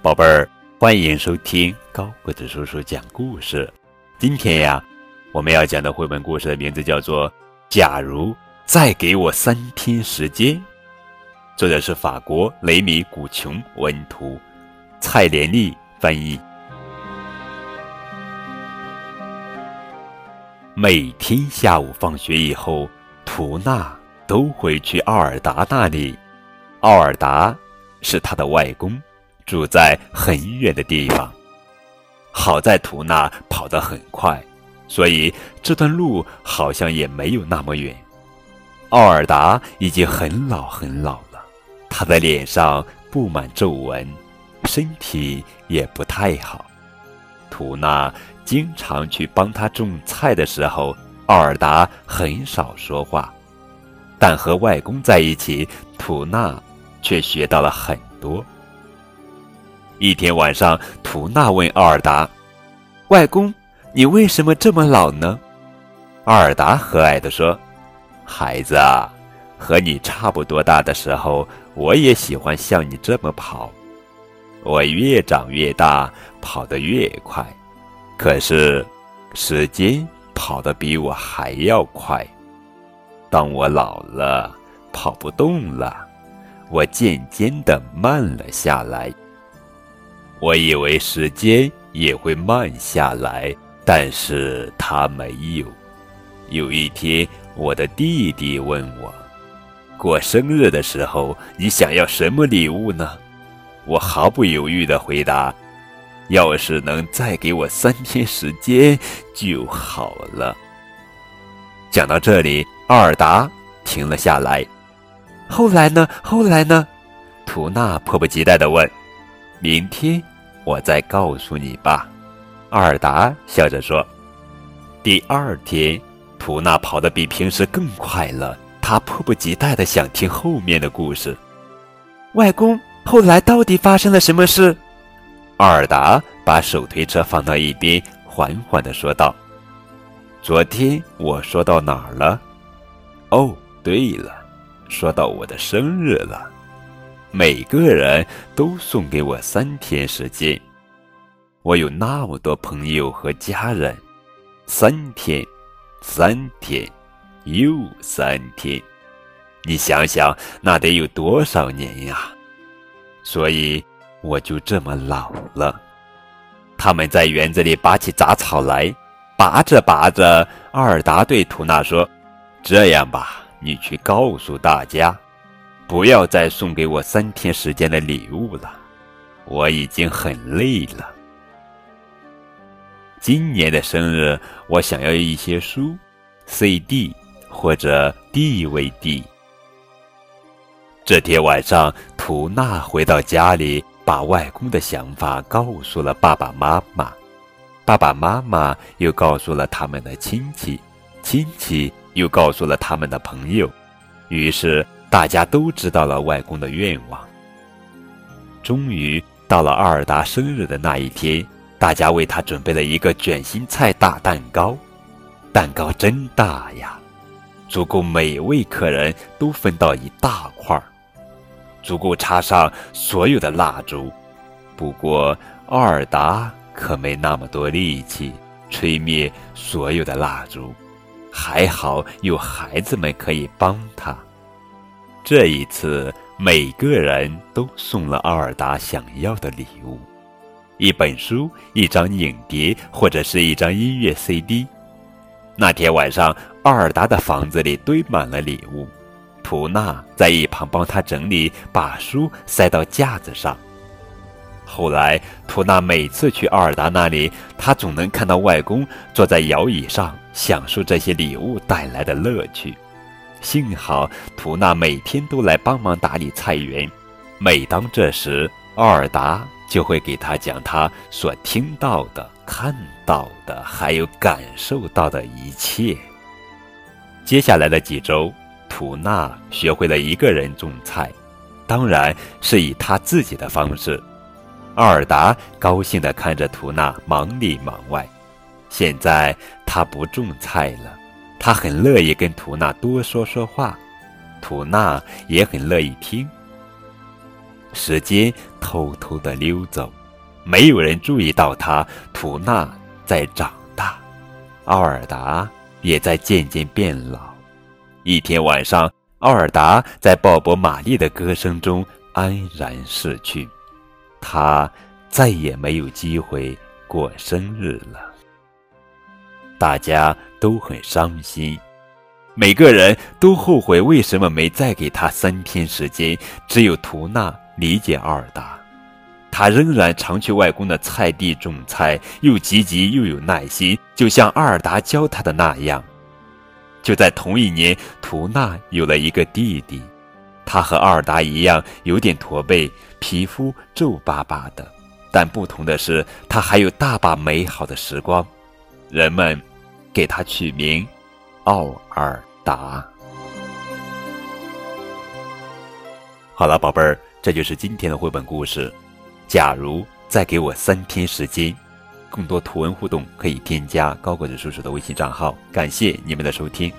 宝贝儿，欢迎收听高个子叔叔讲故事。今天呀，我们要讲的绘本故事的名字叫做《假如再给我三天时间》，作者是法国雷米古琼文图，蔡连丽翻译。每天下午放学以后，图娜都会去奥尔达那里。奥尔达是他的外公。住在很远的地方，好在图娜跑得很快，所以这段路好像也没有那么远。奥尔达已经很老很老了，他的脸上布满皱纹，身体也不太好。图娜经常去帮他种菜的时候，奥尔达很少说话，但和外公在一起，图娜却学到了很多。一天晚上，图娜问奥尔达：“外公，你为什么这么老呢？”奥尔达和蔼地说：“孩子啊，和你差不多大的时候，我也喜欢像你这么跑。我越长越大，跑得越快，可是时间跑得比我还要快。当我老了，跑不动了，我渐渐地慢了下来。”我以为时间也会慢下来，但是他没有。有一天，我的弟弟问我：“过生日的时候，你想要什么礼物呢？”我毫不犹豫地回答：“要是能再给我三天时间就好了。”讲到这里，奥尔达停了下来。后来呢？后来呢？图娜迫不及待地问。明天我再告诉你吧，阿尔达笑着说。第二天，图娜跑得比平时更快了，她迫不及待的想听后面的故事。外公，后来到底发生了什么事？阿尔达把手推车放到一边，缓缓的说道：“昨天我说到哪儿了？哦，对了，说到我的生日了。”每个人都送给我三天时间，我有那么多朋友和家人，三天，三天，又三天，你想想，那得有多少年呀？所以我就这么老了。他们在园子里拔起杂草来，拔着拔着，阿尔达对图娜说：“这样吧，你去告诉大家。”不要再送给我三天时间的礼物了，我已经很累了。今年的生日，我想要一些书、CD 或者 DVD。这天晚上，图娜回到家里，把外公的想法告诉了爸爸妈妈，爸爸妈妈又告诉了他们的亲戚，亲戚又告诉了他们的朋友，于是。大家都知道了外公的愿望。终于到了奥尔达生日的那一天，大家为他准备了一个卷心菜大蛋糕，蛋糕真大呀，足够每位客人都分到一大块儿，足够插上所有的蜡烛。不过奥尔达可没那么多力气吹灭所有的蜡烛，还好有孩子们可以帮他。这一次，每个人都送了奥尔达想要的礼物：一本书、一张影碟，或者是一张音乐 CD。那天晚上，奥尔达的房子里堆满了礼物，图娜在一旁帮他整理，把书塞到架子上。后来，图娜每次去奥尔达那里，他总能看到外公坐在摇椅上，享受这些礼物带来的乐趣。幸好图娜每天都来帮忙打理菜园，每当这时，奥尔达就会给他讲他所听到的、看到的，还有感受到的一切。接下来的几周，图娜学会了一个人种菜，当然是以他自己的方式。奥尔达高兴地看着图娜忙里忙外，现在他不种菜了。他很乐意跟图娜多说说话，图娜也很乐意听。时间偷偷的溜走，没有人注意到他。图纳在长大，奥尔达也在渐渐变老。一天晚上，奥尔达在鲍勃·玛丽的歌声中安然逝去，他再也没有机会过生日了。大家都很伤心。每个人都后悔为什么没再给他三天时间。只有图纳理解阿尔达，他仍然常去外公的菜地种菜，又积极又有耐心，就像阿尔达教他的那样。就在同一年，图纳有了一个弟弟，他和阿尔达一样有点驼背，皮肤皱巴巴的，但不同的是，他还有大把美好的时光。人们给他取名奥尔。达。好了，宝贝儿，这就是今天的绘本故事。假如再给我三天时间，更多图文互动可以添加高个子叔叔的微信账号。感谢你们的收听。